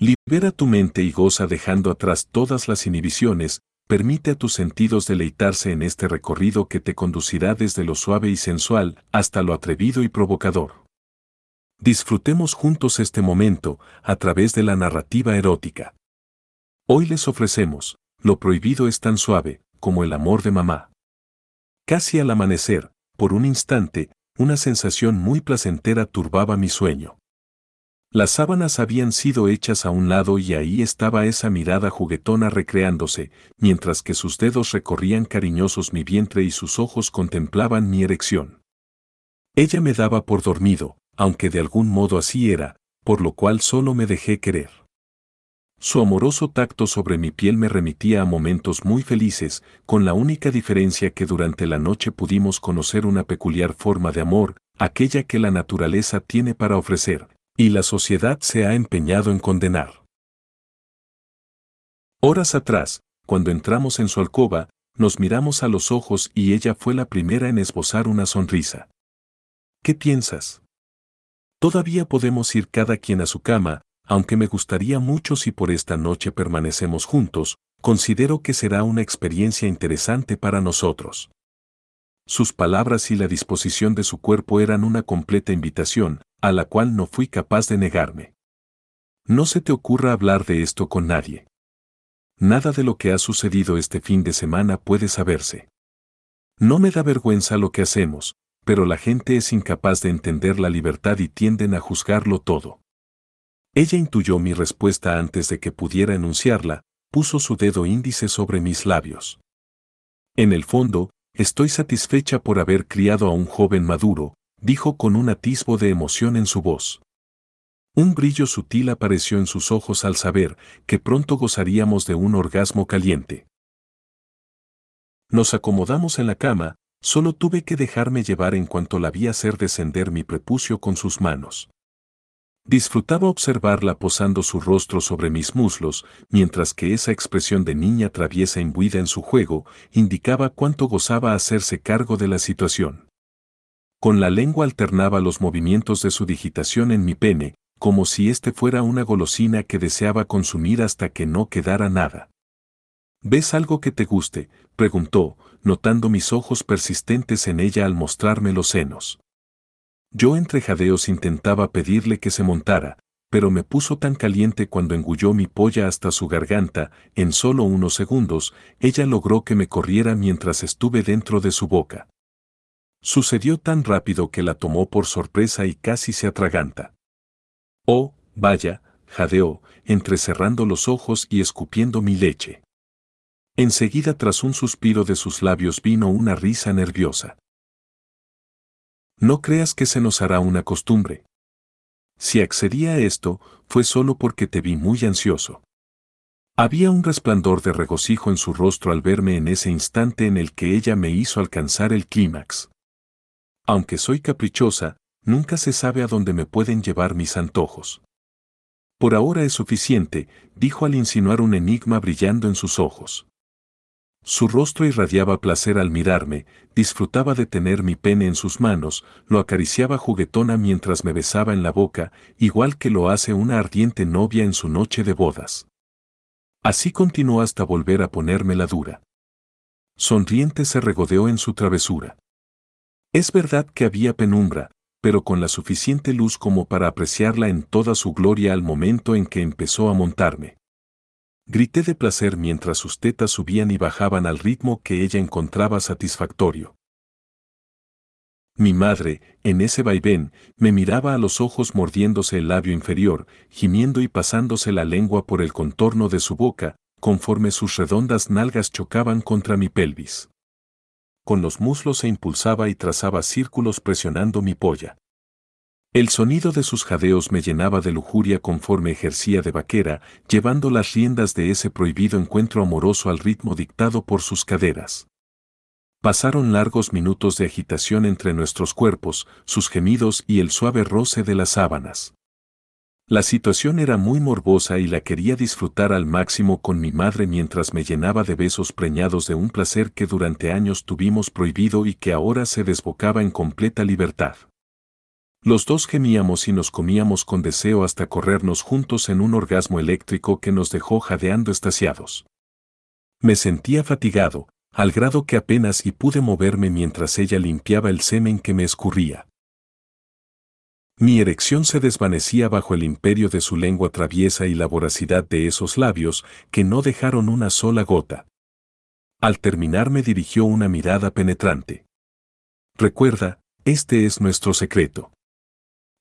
Libera tu mente y goza dejando atrás todas las inhibiciones, permite a tus sentidos deleitarse en este recorrido que te conducirá desde lo suave y sensual hasta lo atrevido y provocador. Disfrutemos juntos este momento a través de la narrativa erótica. Hoy les ofrecemos, lo prohibido es tan suave como el amor de mamá. Casi al amanecer, por un instante, una sensación muy placentera turbaba mi sueño. Las sábanas habían sido hechas a un lado y ahí estaba esa mirada juguetona recreándose, mientras que sus dedos recorrían cariñosos mi vientre y sus ojos contemplaban mi erección. Ella me daba por dormido, aunque de algún modo así era, por lo cual solo me dejé querer. Su amoroso tacto sobre mi piel me remitía a momentos muy felices, con la única diferencia que durante la noche pudimos conocer una peculiar forma de amor, aquella que la naturaleza tiene para ofrecer, y la sociedad se ha empeñado en condenar. Horas atrás, cuando entramos en su alcoba, nos miramos a los ojos y ella fue la primera en esbozar una sonrisa. ¿Qué piensas? Todavía podemos ir cada quien a su cama, aunque me gustaría mucho si por esta noche permanecemos juntos, considero que será una experiencia interesante para nosotros. Sus palabras y la disposición de su cuerpo eran una completa invitación, a la cual no fui capaz de negarme. No se te ocurra hablar de esto con nadie. Nada de lo que ha sucedido este fin de semana puede saberse. No me da vergüenza lo que hacemos, pero la gente es incapaz de entender la libertad y tienden a juzgarlo todo. Ella intuyó mi respuesta antes de que pudiera enunciarla, puso su dedo índice sobre mis labios. En el fondo, Estoy satisfecha por haber criado a un joven maduro, dijo con un atisbo de emoción en su voz. Un brillo sutil apareció en sus ojos al saber que pronto gozaríamos de un orgasmo caliente. Nos acomodamos en la cama, solo tuve que dejarme llevar en cuanto la vi hacer descender mi prepucio con sus manos. Disfrutaba observarla posando su rostro sobre mis muslos, mientras que esa expresión de niña traviesa imbuida en su juego indicaba cuánto gozaba hacerse cargo de la situación. Con la lengua alternaba los movimientos de su digitación en mi pene, como si éste fuera una golosina que deseaba consumir hasta que no quedara nada. ¿Ves algo que te guste? preguntó, notando mis ojos persistentes en ella al mostrarme los senos. Yo entre jadeos intentaba pedirle que se montara, pero me puso tan caliente cuando engulló mi polla hasta su garganta, en solo unos segundos, ella logró que me corriera mientras estuve dentro de su boca. Sucedió tan rápido que la tomó por sorpresa y casi se atraganta. Oh, vaya, jadeó, entrecerrando los ojos y escupiendo mi leche. Enseguida tras un suspiro de sus labios vino una risa nerviosa. No creas que se nos hará una costumbre. Si accedí a esto, fue solo porque te vi muy ansioso. Había un resplandor de regocijo en su rostro al verme en ese instante en el que ella me hizo alcanzar el clímax. Aunque soy caprichosa, nunca se sabe a dónde me pueden llevar mis antojos. Por ahora es suficiente, dijo al insinuar un enigma brillando en sus ojos. Su rostro irradiaba placer al mirarme, disfrutaba de tener mi pene en sus manos, lo acariciaba juguetona mientras me besaba en la boca, igual que lo hace una ardiente novia en su noche de bodas. Así continuó hasta volver a ponerme la dura. Sonriente se regodeó en su travesura. Es verdad que había penumbra, pero con la suficiente luz como para apreciarla en toda su gloria al momento en que empezó a montarme. Grité de placer mientras sus tetas subían y bajaban al ritmo que ella encontraba satisfactorio. Mi madre, en ese vaivén, me miraba a los ojos mordiéndose el labio inferior, gimiendo y pasándose la lengua por el contorno de su boca, conforme sus redondas nalgas chocaban contra mi pelvis. Con los muslos se impulsaba y trazaba círculos presionando mi polla. El sonido de sus jadeos me llenaba de lujuria conforme ejercía de vaquera, llevando las riendas de ese prohibido encuentro amoroso al ritmo dictado por sus caderas. Pasaron largos minutos de agitación entre nuestros cuerpos, sus gemidos y el suave roce de las sábanas. La situación era muy morbosa y la quería disfrutar al máximo con mi madre mientras me llenaba de besos preñados de un placer que durante años tuvimos prohibido y que ahora se desbocaba en completa libertad. Los dos gemíamos y nos comíamos con deseo hasta corrernos juntos en un orgasmo eléctrico que nos dejó jadeando estasiados. Me sentía fatigado, al grado que apenas y pude moverme mientras ella limpiaba el semen que me escurría. Mi erección se desvanecía bajo el imperio de su lengua traviesa y la voracidad de esos labios que no dejaron una sola gota. Al terminar me dirigió una mirada penetrante. Recuerda, este es nuestro secreto.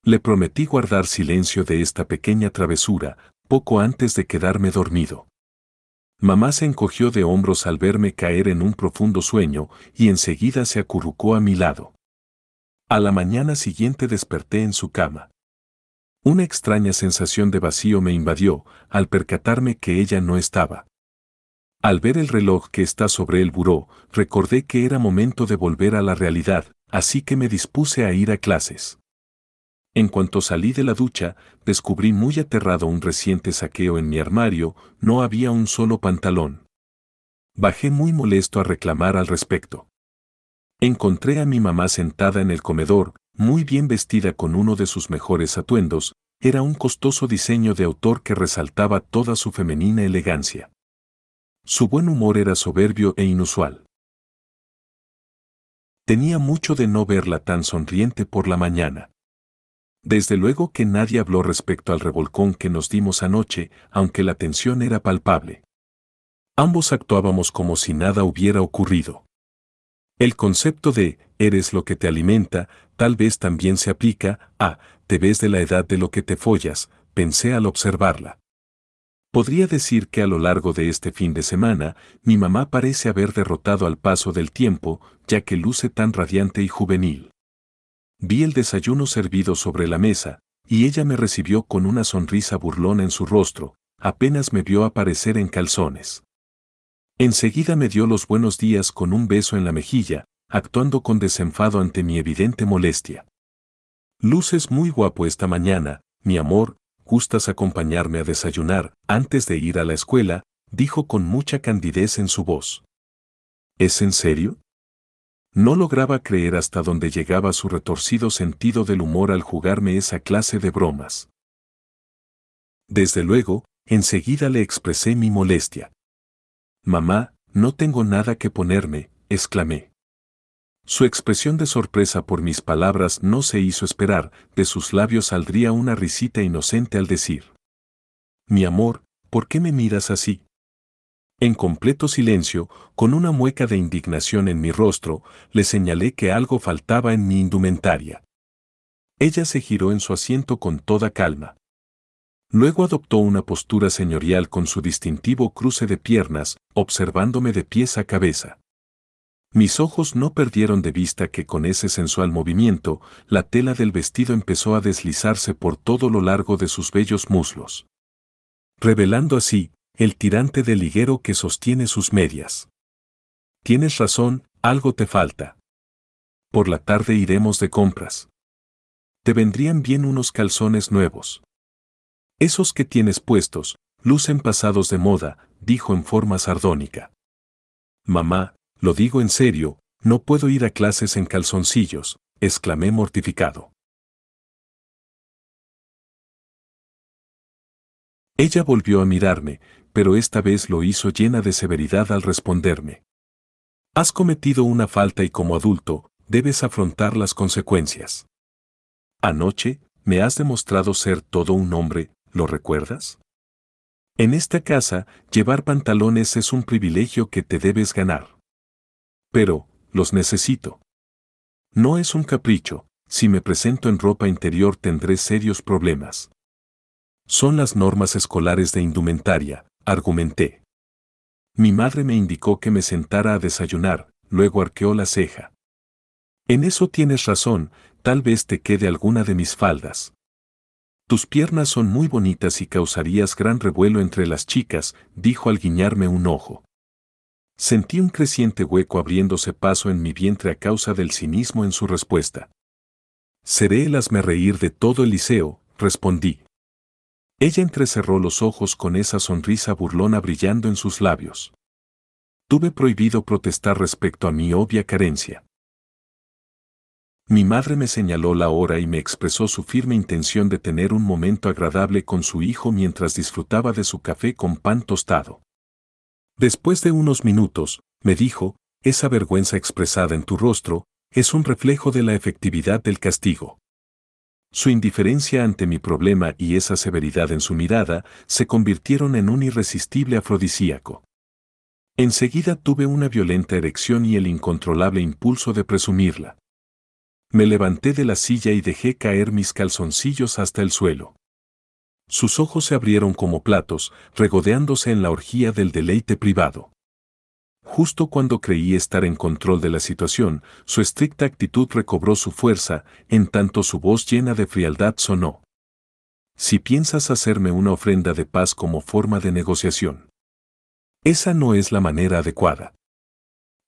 Le prometí guardar silencio de esta pequeña travesura, poco antes de quedarme dormido. Mamá se encogió de hombros al verme caer en un profundo sueño y enseguida se acurrucó a mi lado. A la mañana siguiente desperté en su cama. Una extraña sensación de vacío me invadió al percatarme que ella no estaba. Al ver el reloj que está sobre el buró, recordé que era momento de volver a la realidad, así que me dispuse a ir a clases. En cuanto salí de la ducha, descubrí muy aterrado un reciente saqueo en mi armario, no había un solo pantalón. Bajé muy molesto a reclamar al respecto. Encontré a mi mamá sentada en el comedor, muy bien vestida con uno de sus mejores atuendos, era un costoso diseño de autor que resaltaba toda su femenina elegancia. Su buen humor era soberbio e inusual. Tenía mucho de no verla tan sonriente por la mañana. Desde luego que nadie habló respecto al revolcón que nos dimos anoche, aunque la tensión era palpable. Ambos actuábamos como si nada hubiera ocurrido. El concepto de eres lo que te alimenta tal vez también se aplica a te ves de la edad de lo que te follas, pensé al observarla. Podría decir que a lo largo de este fin de semana, mi mamá parece haber derrotado al paso del tiempo, ya que luce tan radiante y juvenil. Vi el desayuno servido sobre la mesa, y ella me recibió con una sonrisa burlona en su rostro, apenas me vio aparecer en calzones. Enseguida me dio los buenos días con un beso en la mejilla, actuando con desenfado ante mi evidente molestia. Luces muy guapo esta mañana, mi amor, gustas acompañarme a desayunar, antes de ir a la escuela, dijo con mucha candidez en su voz. ¿Es en serio? No lograba creer hasta dónde llegaba su retorcido sentido del humor al jugarme esa clase de bromas. Desde luego, enseguida le expresé mi molestia. Mamá, no tengo nada que ponerme, exclamé. Su expresión de sorpresa por mis palabras no se hizo esperar, de sus labios saldría una risita inocente al decir. Mi amor, ¿por qué me miras así? En completo silencio, con una mueca de indignación en mi rostro, le señalé que algo faltaba en mi indumentaria. Ella se giró en su asiento con toda calma. Luego adoptó una postura señorial con su distintivo cruce de piernas, observándome de pies a cabeza. Mis ojos no perdieron de vista que con ese sensual movimiento, la tela del vestido empezó a deslizarse por todo lo largo de sus bellos muslos. Revelando así, el tirante de liguero que sostiene sus medias. Tienes razón, algo te falta. Por la tarde iremos de compras. Te vendrían bien unos calzones nuevos. Esos que tienes puestos, lucen pasados de moda, dijo en forma sardónica. Mamá, lo digo en serio, no puedo ir a clases en calzoncillos, exclamé mortificado. Ella volvió a mirarme, pero esta vez lo hizo llena de severidad al responderme. Has cometido una falta y como adulto, debes afrontar las consecuencias. Anoche, me has demostrado ser todo un hombre, ¿lo recuerdas? En esta casa, llevar pantalones es un privilegio que te debes ganar. Pero, los necesito. No es un capricho, si me presento en ropa interior tendré serios problemas. Son las normas escolares de indumentaria, argumenté. Mi madre me indicó que me sentara a desayunar, luego arqueó la ceja. En eso tienes razón, tal vez te quede alguna de mis faldas. Tus piernas son muy bonitas y causarías gran revuelo entre las chicas, dijo al guiñarme un ojo. Sentí un creciente hueco abriéndose paso en mi vientre a causa del cinismo en su respuesta. Seré el reír de todo el liceo, respondí. Ella entrecerró los ojos con esa sonrisa burlona brillando en sus labios. Tuve prohibido protestar respecto a mi obvia carencia. Mi madre me señaló la hora y me expresó su firme intención de tener un momento agradable con su hijo mientras disfrutaba de su café con pan tostado. Después de unos minutos, me dijo, esa vergüenza expresada en tu rostro, es un reflejo de la efectividad del castigo. Su indiferencia ante mi problema y esa severidad en su mirada se convirtieron en un irresistible afrodisíaco. Enseguida tuve una violenta erección y el incontrolable impulso de presumirla. Me levanté de la silla y dejé caer mis calzoncillos hasta el suelo. Sus ojos se abrieron como platos, regodeándose en la orgía del deleite privado. Justo cuando creí estar en control de la situación, su estricta actitud recobró su fuerza, en tanto su voz llena de frialdad sonó. Si piensas hacerme una ofrenda de paz como forma de negociación. Esa no es la manera adecuada.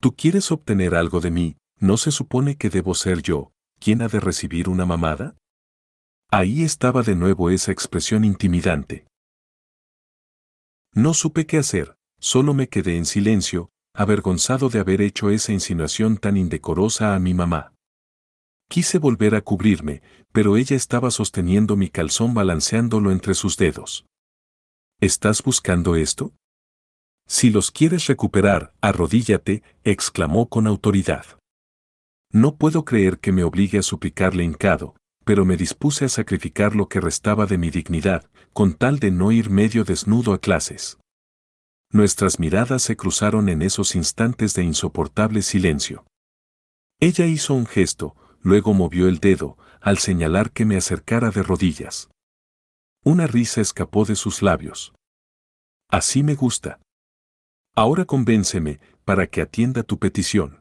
Tú quieres obtener algo de mí, ¿no se supone que debo ser yo, quien ha de recibir una mamada? Ahí estaba de nuevo esa expresión intimidante. No supe qué hacer, solo me quedé en silencio, avergonzado de haber hecho esa insinuación tan indecorosa a mi mamá. Quise volver a cubrirme, pero ella estaba sosteniendo mi calzón balanceándolo entre sus dedos. ¿Estás buscando esto? Si los quieres recuperar, arrodíllate, exclamó con autoridad. No puedo creer que me obligue a suplicarle hincado, pero me dispuse a sacrificar lo que restaba de mi dignidad, con tal de no ir medio desnudo a clases. Nuestras miradas se cruzaron en esos instantes de insoportable silencio. Ella hizo un gesto, luego movió el dedo, al señalar que me acercara de rodillas. Una risa escapó de sus labios. Así me gusta. Ahora convénceme, para que atienda tu petición.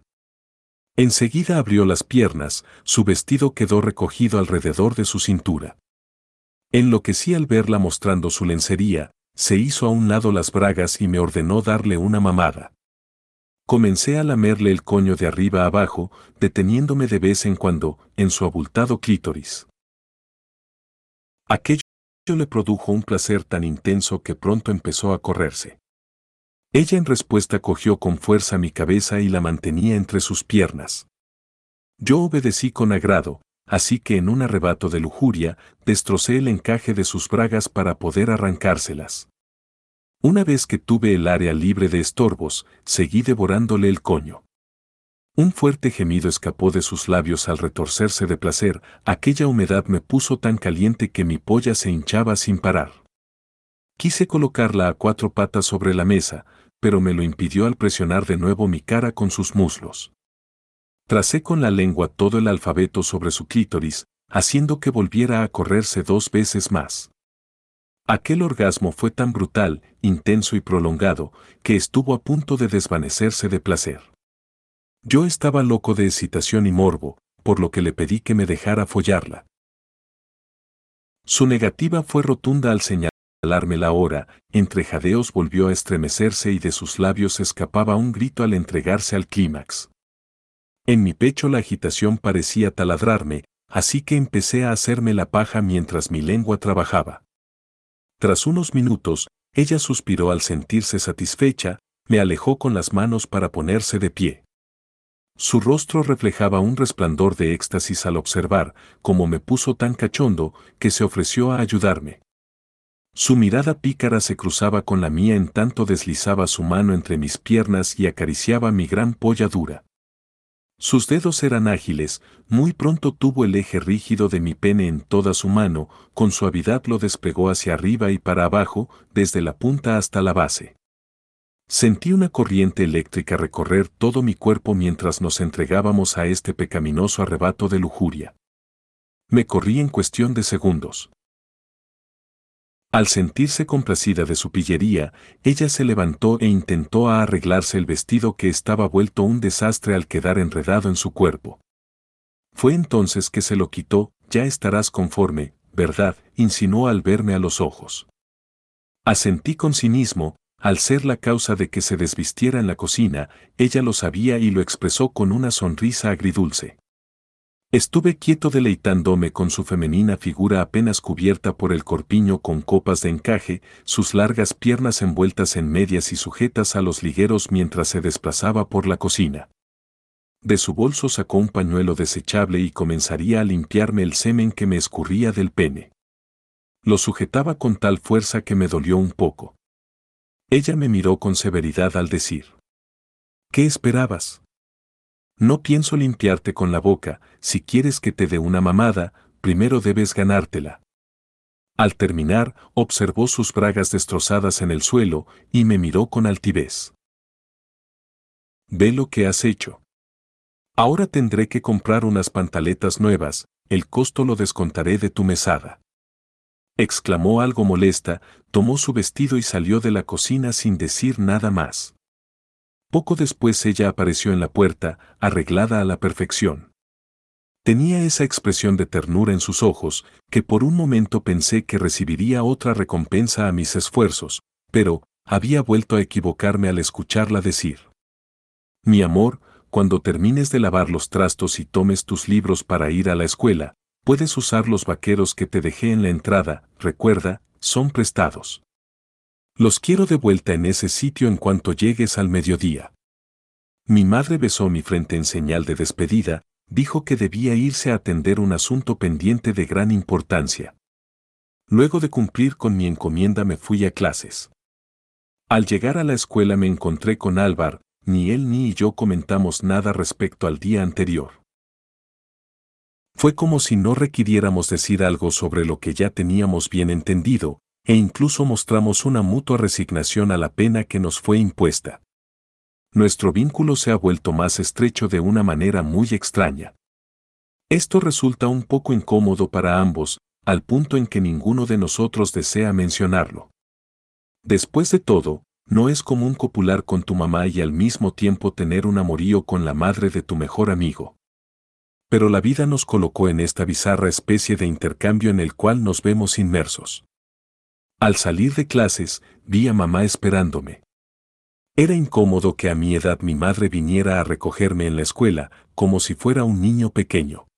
Enseguida abrió las piernas, su vestido quedó recogido alrededor de su cintura. Enloquecí al verla mostrando su lencería, se hizo a un lado las bragas y me ordenó darle una mamada. Comencé a lamerle el coño de arriba abajo, deteniéndome de vez en cuando, en su abultado clítoris. Aquello le produjo un placer tan intenso que pronto empezó a correrse. Ella en respuesta cogió con fuerza mi cabeza y la mantenía entre sus piernas. Yo obedecí con agrado, así que en un arrebato de lujuria, destrocé el encaje de sus bragas para poder arrancárselas. Una vez que tuve el área libre de estorbos, seguí devorándole el coño. Un fuerte gemido escapó de sus labios al retorcerse de placer, aquella humedad me puso tan caliente que mi polla se hinchaba sin parar. Quise colocarla a cuatro patas sobre la mesa, pero me lo impidió al presionar de nuevo mi cara con sus muslos. Tracé con la lengua todo el alfabeto sobre su clítoris, haciendo que volviera a correrse dos veces más. Aquel orgasmo fue tan brutal, intenso y prolongado, que estuvo a punto de desvanecerse de placer. Yo estaba loco de excitación y morbo, por lo que le pedí que me dejara follarla. Su negativa fue rotunda al señalar alarme la hora, entre jadeos volvió a estremecerse y de sus labios escapaba un grito al entregarse al clímax. En mi pecho la agitación parecía taladrarme, así que empecé a hacerme la paja mientras mi lengua trabajaba. Tras unos minutos, ella suspiró al sentirse satisfecha, me alejó con las manos para ponerse de pie. Su rostro reflejaba un resplandor de éxtasis al observar, como me puso tan cachondo, que se ofreció a ayudarme. Su mirada pícara se cruzaba con la mía en tanto deslizaba su mano entre mis piernas y acariciaba mi gran polla dura. Sus dedos eran ágiles, muy pronto tuvo el eje rígido de mi pene en toda su mano, con suavidad lo despegó hacia arriba y para abajo, desde la punta hasta la base. Sentí una corriente eléctrica recorrer todo mi cuerpo mientras nos entregábamos a este pecaminoso arrebato de lujuria. Me corrí en cuestión de segundos. Al sentirse complacida de su pillería, ella se levantó e intentó arreglarse el vestido que estaba vuelto un desastre al quedar enredado en su cuerpo. Fue entonces que se lo quitó, ya estarás conforme, ¿verdad? insinuó al verme a los ojos. Asentí con cinismo, al ser la causa de que se desvistiera en la cocina, ella lo sabía y lo expresó con una sonrisa agridulce. Estuve quieto deleitándome con su femenina figura apenas cubierta por el corpiño con copas de encaje, sus largas piernas envueltas en medias y sujetas a los ligueros mientras se desplazaba por la cocina. De su bolso sacó un pañuelo desechable y comenzaría a limpiarme el semen que me escurría del pene. Lo sujetaba con tal fuerza que me dolió un poco. Ella me miró con severidad al decir. ¿Qué esperabas? No pienso limpiarte con la boca, si quieres que te dé una mamada, primero debes ganártela. Al terminar, observó sus bragas destrozadas en el suelo y me miró con altivez. Ve lo que has hecho. Ahora tendré que comprar unas pantaletas nuevas, el costo lo descontaré de tu mesada. Exclamó algo molesta, tomó su vestido y salió de la cocina sin decir nada más. Poco después ella apareció en la puerta, arreglada a la perfección. Tenía esa expresión de ternura en sus ojos, que por un momento pensé que recibiría otra recompensa a mis esfuerzos, pero había vuelto a equivocarme al escucharla decir. Mi amor, cuando termines de lavar los trastos y tomes tus libros para ir a la escuela, puedes usar los vaqueros que te dejé en la entrada, recuerda, son prestados. Los quiero de vuelta en ese sitio en cuanto llegues al mediodía. Mi madre besó mi frente en señal de despedida, dijo que debía irse a atender un asunto pendiente de gran importancia. Luego de cumplir con mi encomienda me fui a clases. Al llegar a la escuela me encontré con Álvar, ni él ni yo comentamos nada respecto al día anterior. Fue como si no requiriéramos decir algo sobre lo que ya teníamos bien entendido, e incluso mostramos una mutua resignación a la pena que nos fue impuesta. Nuestro vínculo se ha vuelto más estrecho de una manera muy extraña. Esto resulta un poco incómodo para ambos, al punto en que ninguno de nosotros desea mencionarlo. Después de todo, no es común copular con tu mamá y al mismo tiempo tener un amorío con la madre de tu mejor amigo. Pero la vida nos colocó en esta bizarra especie de intercambio en el cual nos vemos inmersos. Al salir de clases, vi a mamá esperándome. Era incómodo que a mi edad mi madre viniera a recogerme en la escuela, como si fuera un niño pequeño.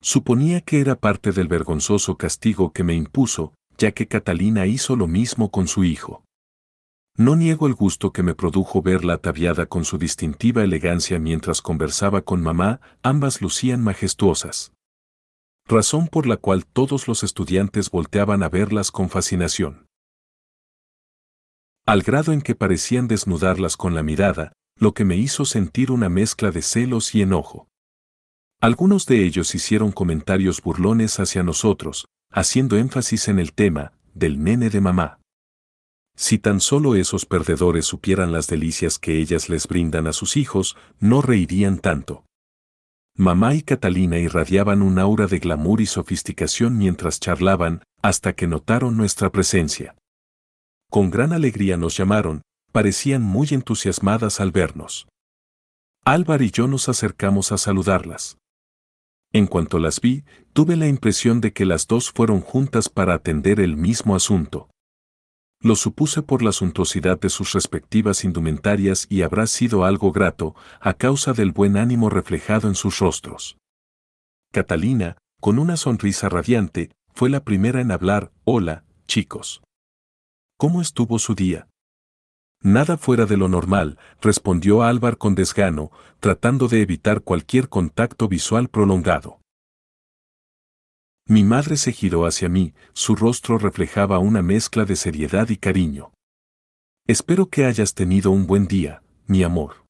Suponía que era parte del vergonzoso castigo que me impuso, ya que Catalina hizo lo mismo con su hijo. No niego el gusto que me produjo verla ataviada con su distintiva elegancia mientras conversaba con mamá, ambas lucían majestuosas razón por la cual todos los estudiantes volteaban a verlas con fascinación. Al grado en que parecían desnudarlas con la mirada, lo que me hizo sentir una mezcla de celos y enojo. Algunos de ellos hicieron comentarios burlones hacia nosotros, haciendo énfasis en el tema del nene de mamá. Si tan solo esos perdedores supieran las delicias que ellas les brindan a sus hijos, no reirían tanto. Mamá y Catalina irradiaban un aura de glamour y sofisticación mientras charlaban, hasta que notaron nuestra presencia. Con gran alegría nos llamaron, parecían muy entusiasmadas al vernos. Álvar y yo nos acercamos a saludarlas. En cuanto las vi, tuve la impresión de que las dos fueron juntas para atender el mismo asunto. Lo supuse por la suntuosidad de sus respectivas indumentarias y habrá sido algo grato, a causa del buen ánimo reflejado en sus rostros. Catalina, con una sonrisa radiante, fue la primera en hablar, Hola, chicos. ¿Cómo estuvo su día? Nada fuera de lo normal, respondió Álvar con desgano, tratando de evitar cualquier contacto visual prolongado. Mi madre se giró hacia mí, su rostro reflejaba una mezcla de seriedad y cariño. Espero que hayas tenido un buen día, mi amor.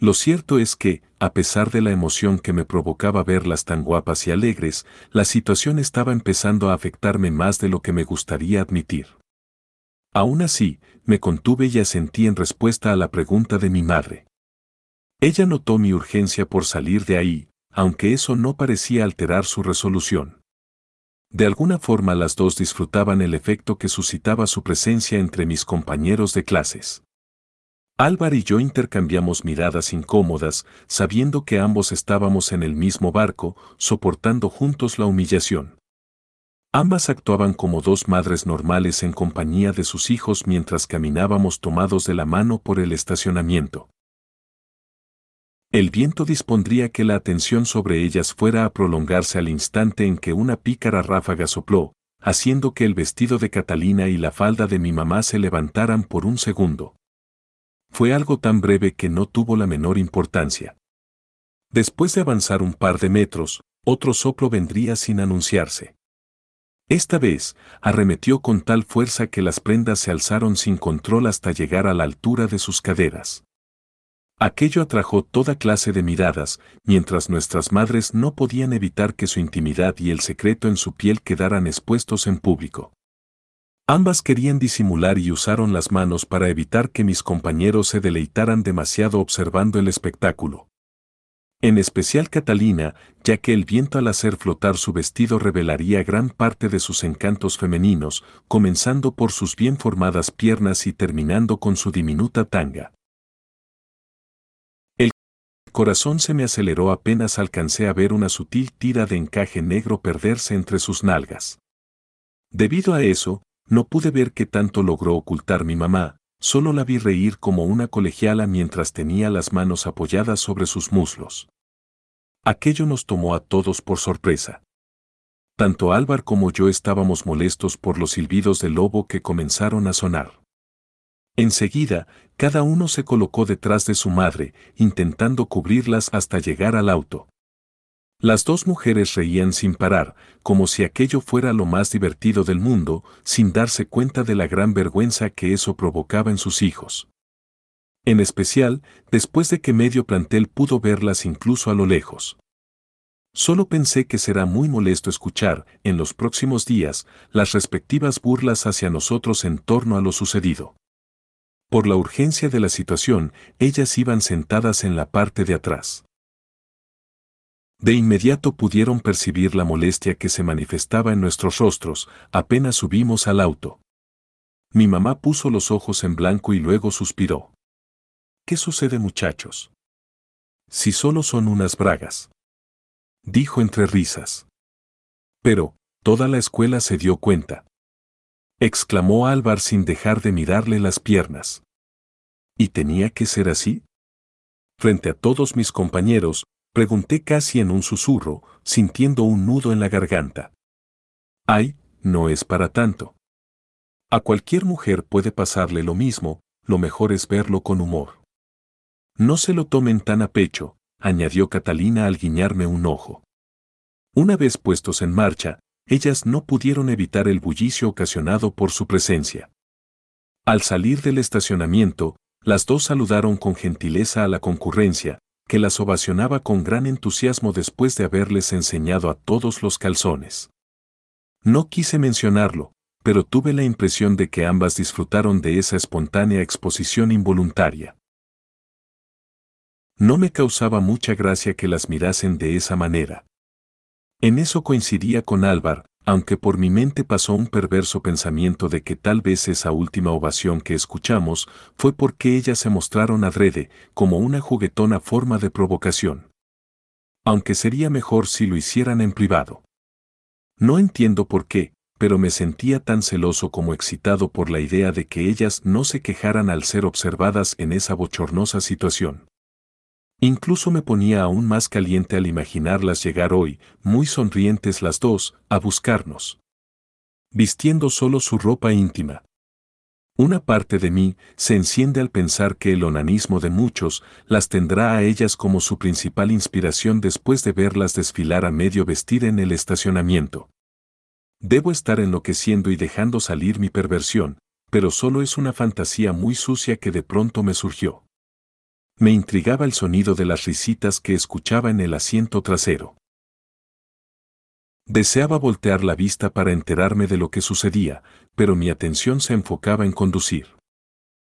Lo cierto es que, a pesar de la emoción que me provocaba verlas tan guapas y alegres, la situación estaba empezando a afectarme más de lo que me gustaría admitir. Aún así, me contuve y asentí en respuesta a la pregunta de mi madre. Ella notó mi urgencia por salir de ahí, aunque eso no parecía alterar su resolución. De alguna forma las dos disfrutaban el efecto que suscitaba su presencia entre mis compañeros de clases. Álvar y yo intercambiamos miradas incómodas, sabiendo que ambos estábamos en el mismo barco, soportando juntos la humillación. Ambas actuaban como dos madres normales en compañía de sus hijos mientras caminábamos tomados de la mano por el estacionamiento. El viento dispondría que la atención sobre ellas fuera a prolongarse al instante en que una pícara ráfaga sopló, haciendo que el vestido de Catalina y la falda de mi mamá se levantaran por un segundo. Fue algo tan breve que no tuvo la menor importancia. Después de avanzar un par de metros, otro soplo vendría sin anunciarse. Esta vez, arremetió con tal fuerza que las prendas se alzaron sin control hasta llegar a la altura de sus caderas. Aquello atrajo toda clase de miradas, mientras nuestras madres no podían evitar que su intimidad y el secreto en su piel quedaran expuestos en público. Ambas querían disimular y usaron las manos para evitar que mis compañeros se deleitaran demasiado observando el espectáculo. En especial Catalina, ya que el viento al hacer flotar su vestido revelaría gran parte de sus encantos femeninos, comenzando por sus bien formadas piernas y terminando con su diminuta tanga. Corazón se me aceleró apenas alcancé a ver una sutil tira de encaje negro perderse entre sus nalgas. Debido a eso, no pude ver qué tanto logró ocultar mi mamá, Solo la vi reír como una colegiala mientras tenía las manos apoyadas sobre sus muslos. Aquello nos tomó a todos por sorpresa. Tanto Álvar como yo estábamos molestos por los silbidos del lobo que comenzaron a sonar. Enseguida, cada uno se colocó detrás de su madre, intentando cubrirlas hasta llegar al auto. Las dos mujeres reían sin parar, como si aquello fuera lo más divertido del mundo, sin darse cuenta de la gran vergüenza que eso provocaba en sus hijos. En especial, después de que medio plantel pudo verlas incluso a lo lejos. Solo pensé que será muy molesto escuchar, en los próximos días, las respectivas burlas hacia nosotros en torno a lo sucedido. Por la urgencia de la situación, ellas iban sentadas en la parte de atrás. De inmediato pudieron percibir la molestia que se manifestaba en nuestros rostros, apenas subimos al auto. Mi mamá puso los ojos en blanco y luego suspiró. ¿Qué sucede muchachos? Si solo son unas bragas. Dijo entre risas. Pero, toda la escuela se dio cuenta. Exclamó Álvar sin dejar de mirarle las piernas. ¿Y tenía que ser así? Frente a todos mis compañeros, Pregunté casi en un susurro, sintiendo un nudo en la garganta. Ay, no es para tanto. A cualquier mujer puede pasarle lo mismo, lo mejor es verlo con humor. No se lo tomen tan a pecho, añadió Catalina al guiñarme un ojo. Una vez puestos en marcha, ellas no pudieron evitar el bullicio ocasionado por su presencia. Al salir del estacionamiento, las dos saludaron con gentileza a la concurrencia, que las ovacionaba con gran entusiasmo después de haberles enseñado a todos los calzones. No quise mencionarlo, pero tuve la impresión de que ambas disfrutaron de esa espontánea exposición involuntaria. No me causaba mucha gracia que las mirasen de esa manera. En eso coincidía con Álvar, aunque por mi mente pasó un perverso pensamiento de que tal vez esa última ovación que escuchamos fue porque ellas se mostraron adrede, como una juguetona forma de provocación. Aunque sería mejor si lo hicieran en privado. No entiendo por qué, pero me sentía tan celoso como excitado por la idea de que ellas no se quejaran al ser observadas en esa bochornosa situación. Incluso me ponía aún más caliente al imaginarlas llegar hoy, muy sonrientes las dos, a buscarnos. Vistiendo solo su ropa íntima. Una parte de mí se enciende al pensar que el onanismo de muchos las tendrá a ellas como su principal inspiración después de verlas desfilar a medio vestir en el estacionamiento. Debo estar enloqueciendo y dejando salir mi perversión, pero solo es una fantasía muy sucia que de pronto me surgió. Me intrigaba el sonido de las risitas que escuchaba en el asiento trasero. Deseaba voltear la vista para enterarme de lo que sucedía, pero mi atención se enfocaba en conducir.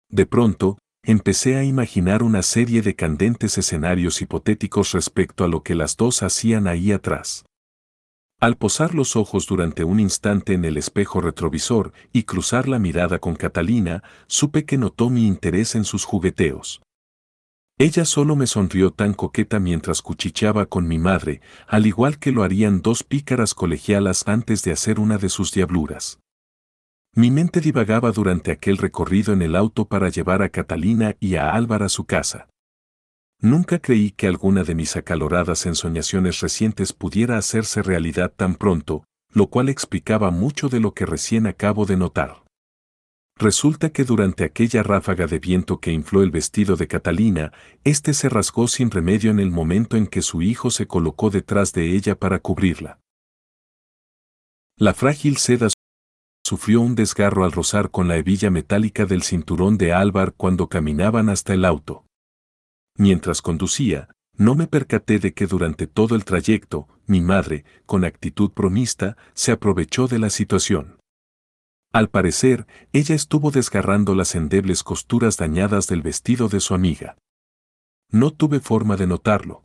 De pronto, empecé a imaginar una serie de candentes escenarios hipotéticos respecto a lo que las dos hacían ahí atrás. Al posar los ojos durante un instante en el espejo retrovisor y cruzar la mirada con Catalina, supe que notó mi interés en sus jugueteos. Ella solo me sonrió tan coqueta mientras cuchicheaba con mi madre, al igual que lo harían dos pícaras colegialas antes de hacer una de sus diabluras. Mi mente divagaba durante aquel recorrido en el auto para llevar a Catalina y a Álvaro a su casa. Nunca creí que alguna de mis acaloradas ensoñaciones recientes pudiera hacerse realidad tan pronto, lo cual explicaba mucho de lo que recién acabo de notar. Resulta que durante aquella ráfaga de viento que infló el vestido de Catalina, éste se rasgó sin remedio en el momento en que su hijo se colocó detrás de ella para cubrirla. La frágil seda sufrió un desgarro al rozar con la hebilla metálica del cinturón de Álvar cuando caminaban hasta el auto. Mientras conducía, no me percaté de que durante todo el trayecto, mi madre, con actitud promista, se aprovechó de la situación. Al parecer, ella estuvo desgarrando las endebles costuras dañadas del vestido de su amiga. No tuve forma de notarlo.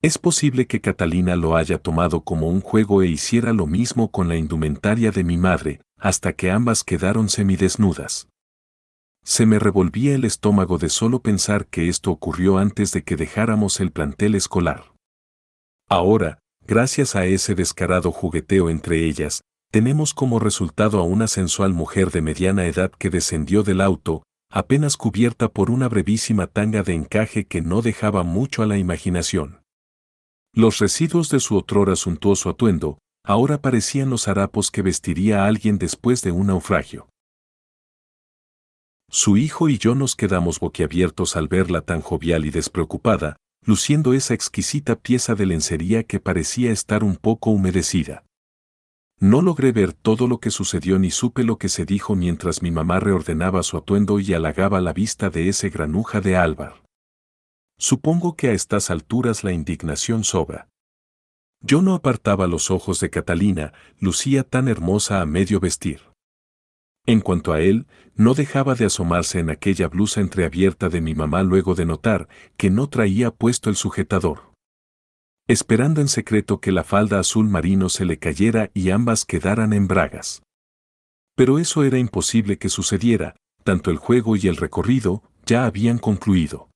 Es posible que Catalina lo haya tomado como un juego e hiciera lo mismo con la indumentaria de mi madre, hasta que ambas quedaron semidesnudas. Se me revolvía el estómago de solo pensar que esto ocurrió antes de que dejáramos el plantel escolar. Ahora, gracias a ese descarado jugueteo entre ellas, tenemos como resultado a una sensual mujer de mediana edad que descendió del auto, apenas cubierta por una brevísima tanga de encaje que no dejaba mucho a la imaginación. Los residuos de su otrora suntuoso atuendo, ahora parecían los harapos que vestiría alguien después de un naufragio. Su hijo y yo nos quedamos boquiabiertos al verla tan jovial y despreocupada, luciendo esa exquisita pieza de lencería que parecía estar un poco humedecida. No logré ver todo lo que sucedió ni supe lo que se dijo mientras mi mamá reordenaba su atuendo y halagaba la vista de ese granuja de Álvar. Supongo que a estas alturas la indignación sobra. Yo no apartaba los ojos de Catalina, lucía tan hermosa a medio vestir. En cuanto a él, no dejaba de asomarse en aquella blusa entreabierta de mi mamá luego de notar que no traía puesto el sujetador esperando en secreto que la falda azul marino se le cayera y ambas quedaran en bragas. Pero eso era imposible que sucediera, tanto el juego y el recorrido ya habían concluido.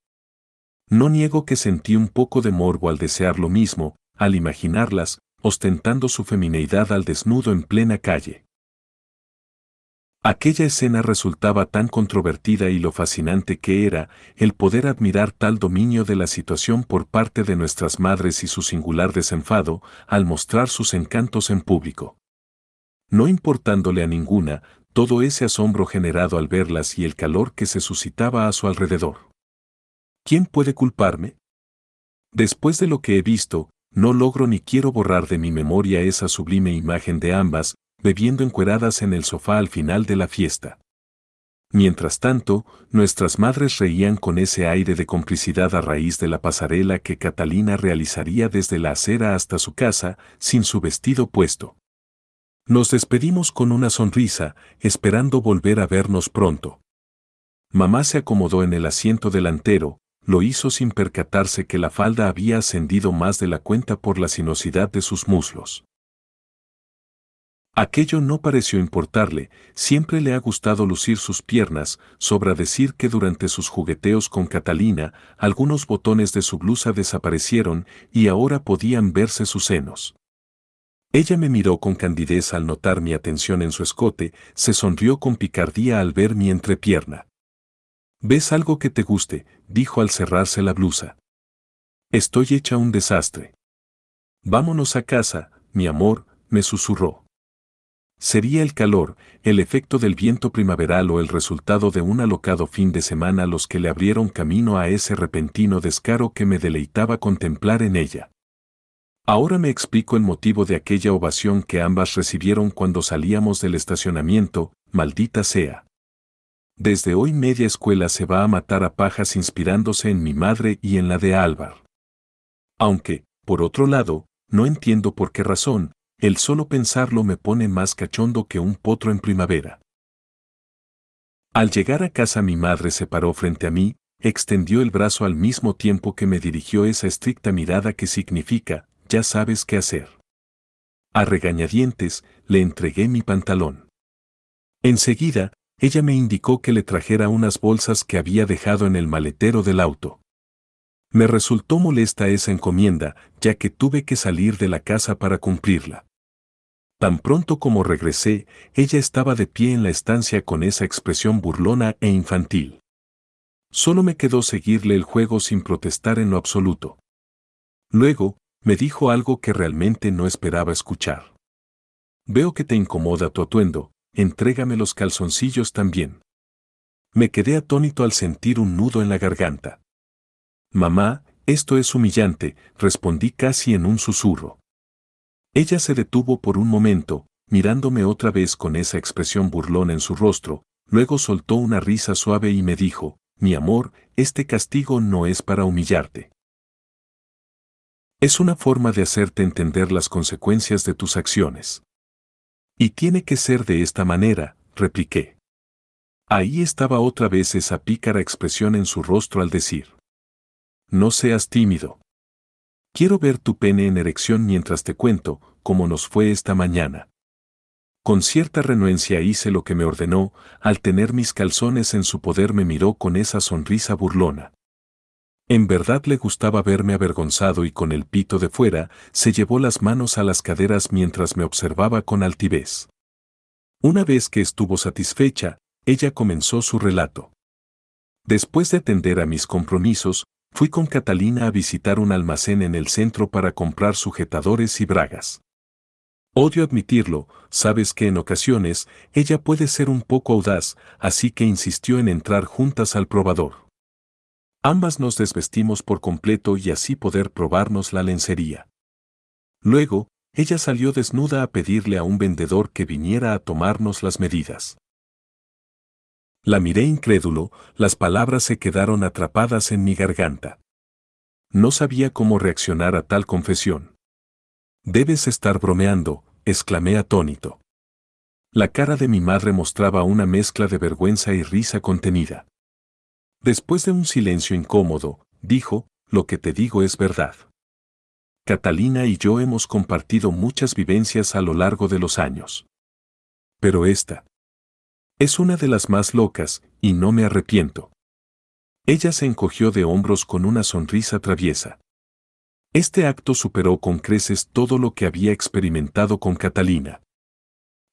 No niego que sentí un poco de morbo al desear lo mismo, al imaginarlas, ostentando su femineidad al desnudo en plena calle. Aquella escena resultaba tan controvertida y lo fascinante que era el poder admirar tal dominio de la situación por parte de nuestras madres y su singular desenfado al mostrar sus encantos en público. No importándole a ninguna, todo ese asombro generado al verlas y el calor que se suscitaba a su alrededor. ¿Quién puede culparme? Después de lo que he visto, no logro ni quiero borrar de mi memoria esa sublime imagen de ambas, bebiendo encueradas en el sofá al final de la fiesta. Mientras tanto, nuestras madres reían con ese aire de complicidad a raíz de la pasarela que Catalina realizaría desde la acera hasta su casa, sin su vestido puesto. Nos despedimos con una sonrisa, esperando volver a vernos pronto. Mamá se acomodó en el asiento delantero, lo hizo sin percatarse que la falda había ascendido más de la cuenta por la sinuosidad de sus muslos. Aquello no pareció importarle, siempre le ha gustado lucir sus piernas, sobra decir que durante sus jugueteos con Catalina, algunos botones de su blusa desaparecieron y ahora podían verse sus senos. Ella me miró con candidez al notar mi atención en su escote, se sonrió con picardía al ver mi entrepierna. ¿Ves algo que te guste? dijo al cerrarse la blusa. Estoy hecha un desastre. Vámonos a casa, mi amor, me susurró. Sería el calor, el efecto del viento primaveral o el resultado de un alocado fin de semana los que le abrieron camino a ese repentino descaro que me deleitaba contemplar en ella. Ahora me explico el motivo de aquella ovación que ambas recibieron cuando salíamos del estacionamiento, maldita sea. Desde hoy media escuela se va a matar a pajas inspirándose en mi madre y en la de Álvar. Aunque, por otro lado, no entiendo por qué razón, el solo pensarlo me pone más cachondo que un potro en primavera. Al llegar a casa mi madre se paró frente a mí, extendió el brazo al mismo tiempo que me dirigió esa estricta mirada que significa, ya sabes qué hacer. A regañadientes, le entregué mi pantalón. Enseguida, ella me indicó que le trajera unas bolsas que había dejado en el maletero del auto. Me resultó molesta esa encomienda, ya que tuve que salir de la casa para cumplirla. Tan pronto como regresé, ella estaba de pie en la estancia con esa expresión burlona e infantil. Solo me quedó seguirle el juego sin protestar en lo absoluto. Luego, me dijo algo que realmente no esperaba escuchar. Veo que te incomoda tu atuendo, entrégame los calzoncillos también. Me quedé atónito al sentir un nudo en la garganta. Mamá, esto es humillante, respondí casi en un susurro. Ella se detuvo por un momento, mirándome otra vez con esa expresión burlona en su rostro, luego soltó una risa suave y me dijo, mi amor, este castigo no es para humillarte. Es una forma de hacerte entender las consecuencias de tus acciones. Y tiene que ser de esta manera, repliqué. Ahí estaba otra vez esa pícara expresión en su rostro al decir. No seas tímido. Quiero ver tu pene en erección mientras te cuento cómo nos fue esta mañana. Con cierta renuencia hice lo que me ordenó, al tener mis calzones en su poder me miró con esa sonrisa burlona. En verdad le gustaba verme avergonzado y con el pito de fuera, se llevó las manos a las caderas mientras me observaba con altivez. Una vez que estuvo satisfecha, ella comenzó su relato. Después de atender a mis compromisos, fui con Catalina a visitar un almacén en el centro para comprar sujetadores y bragas. Odio admitirlo, sabes que en ocasiones ella puede ser un poco audaz, así que insistió en entrar juntas al probador. Ambas nos desvestimos por completo y así poder probarnos la lencería. Luego, ella salió desnuda a pedirle a un vendedor que viniera a tomarnos las medidas. La miré incrédulo, las palabras se quedaron atrapadas en mi garganta. No sabía cómo reaccionar a tal confesión. Debes estar bromeando, exclamé atónito. La cara de mi madre mostraba una mezcla de vergüenza y risa contenida. Después de un silencio incómodo, dijo, lo que te digo es verdad. Catalina y yo hemos compartido muchas vivencias a lo largo de los años. Pero esta es una de las más locas, y no me arrepiento. Ella se encogió de hombros con una sonrisa traviesa. Este acto superó con creces todo lo que había experimentado con Catalina.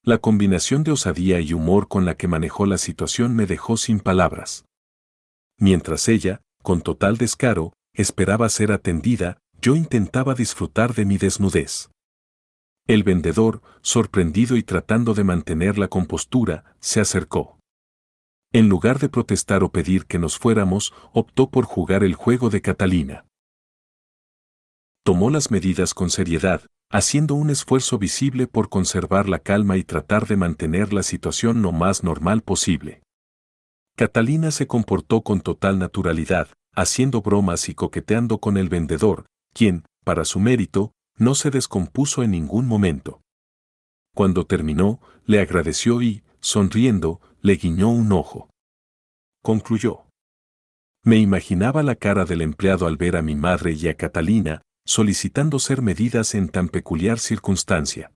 La combinación de osadía y humor con la que manejó la situación me dejó sin palabras. Mientras ella, con total descaro, esperaba ser atendida, yo intentaba disfrutar de mi desnudez. El vendedor, sorprendido y tratando de mantener la compostura, se acercó. En lugar de protestar o pedir que nos fuéramos, optó por jugar el juego de Catalina tomó las medidas con seriedad, haciendo un esfuerzo visible por conservar la calma y tratar de mantener la situación lo más normal posible. Catalina se comportó con total naturalidad, haciendo bromas y coqueteando con el vendedor, quien, para su mérito, no se descompuso en ningún momento. Cuando terminó, le agradeció y, sonriendo, le guiñó un ojo. Concluyó. Me imaginaba la cara del empleado al ver a mi madre y a Catalina, solicitando ser medidas en tan peculiar circunstancia.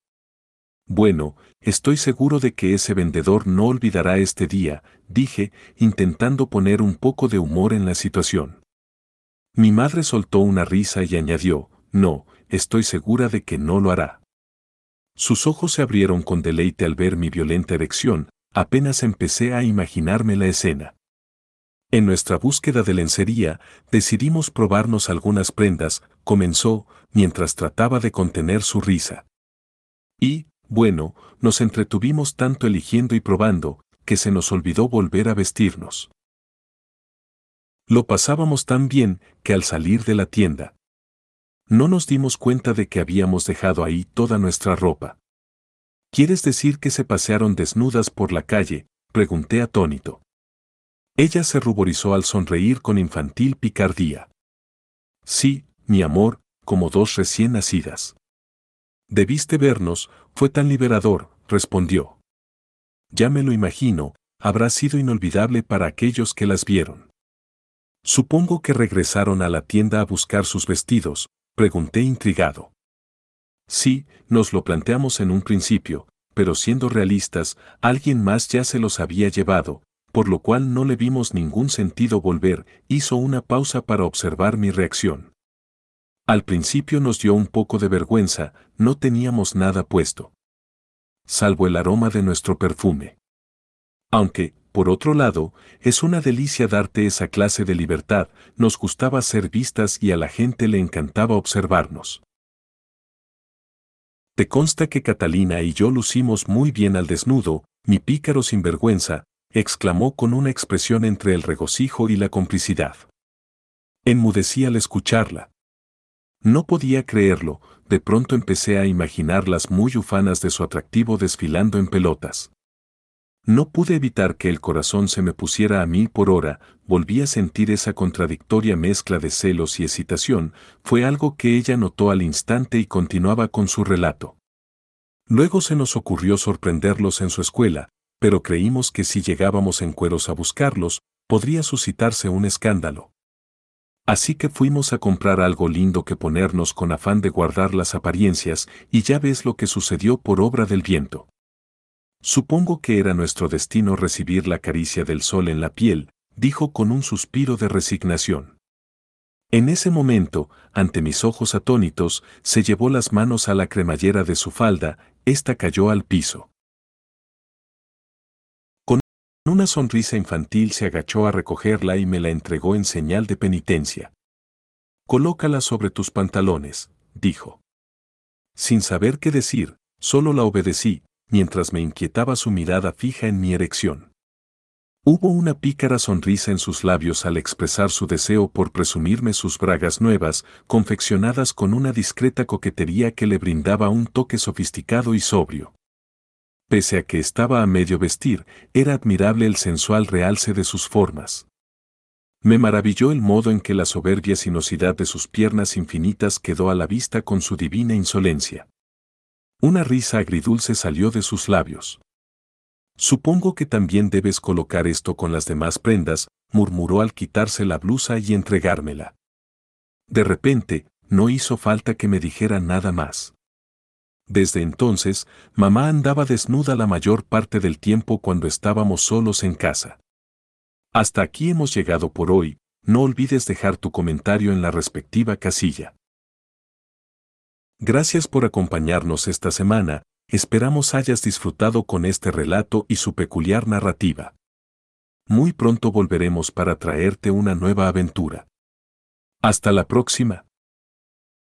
Bueno, estoy seguro de que ese vendedor no olvidará este día, dije, intentando poner un poco de humor en la situación. Mi madre soltó una risa y añadió, no, estoy segura de que no lo hará. Sus ojos se abrieron con deleite al ver mi violenta erección, apenas empecé a imaginarme la escena. En nuestra búsqueda de lencería, decidimos probarnos algunas prendas, comenzó, mientras trataba de contener su risa. Y, bueno, nos entretuvimos tanto eligiendo y probando, que se nos olvidó volver a vestirnos. Lo pasábamos tan bien que al salir de la tienda, no nos dimos cuenta de que habíamos dejado ahí toda nuestra ropa. ¿Quieres decir que se pasearon desnudas por la calle? pregunté atónito. Ella se ruborizó al sonreír con infantil picardía. Sí, mi amor, como dos recién nacidas. Debiste vernos, fue tan liberador, respondió. Ya me lo imagino, habrá sido inolvidable para aquellos que las vieron. Supongo que regresaron a la tienda a buscar sus vestidos, pregunté intrigado. Sí, nos lo planteamos en un principio, pero siendo realistas, alguien más ya se los había llevado, por lo cual no le vimos ningún sentido volver, hizo una pausa para observar mi reacción. Al principio nos dio un poco de vergüenza, no teníamos nada puesto. Salvo el aroma de nuestro perfume. Aunque, por otro lado, es una delicia darte esa clase de libertad, nos gustaba ser vistas y a la gente le encantaba observarnos. Te consta que Catalina y yo lucimos muy bien al desnudo, mi pícaro sinvergüenza, exclamó con una expresión entre el regocijo y la complicidad. Enmudecí al escucharla. No podía creerlo, de pronto empecé a imaginar las muy ufanas de su atractivo desfilando en pelotas. No pude evitar que el corazón se me pusiera a mil por hora, volví a sentir esa contradictoria mezcla de celos y excitación, fue algo que ella notó al instante y continuaba con su relato. Luego se nos ocurrió sorprenderlos en su escuela, pero creímos que si llegábamos en cueros a buscarlos, podría suscitarse un escándalo. Así que fuimos a comprar algo lindo que ponernos con afán de guardar las apariencias, y ya ves lo que sucedió por obra del viento. Supongo que era nuestro destino recibir la caricia del sol en la piel, dijo con un suspiro de resignación. En ese momento, ante mis ojos atónitos, se llevó las manos a la cremallera de su falda, ésta cayó al piso. Con una sonrisa infantil se agachó a recogerla y me la entregó en señal de penitencia. Colócala sobre tus pantalones, dijo. Sin saber qué decir, solo la obedecí, mientras me inquietaba su mirada fija en mi erección. Hubo una pícara sonrisa en sus labios al expresar su deseo por presumirme sus bragas nuevas, confeccionadas con una discreta coquetería que le brindaba un toque sofisticado y sobrio. Pese a que estaba a medio vestir, era admirable el sensual realce de sus formas. Me maravilló el modo en que la soberbia sinuosidad de sus piernas infinitas quedó a la vista con su divina insolencia. Una risa agridulce salió de sus labios. Supongo que también debes colocar esto con las demás prendas, murmuró al quitarse la blusa y entregármela. De repente, no hizo falta que me dijera nada más. Desde entonces, mamá andaba desnuda la mayor parte del tiempo cuando estábamos solos en casa. Hasta aquí hemos llegado por hoy, no olvides dejar tu comentario en la respectiva casilla. Gracias por acompañarnos esta semana, esperamos hayas disfrutado con este relato y su peculiar narrativa. Muy pronto volveremos para traerte una nueva aventura. Hasta la próxima.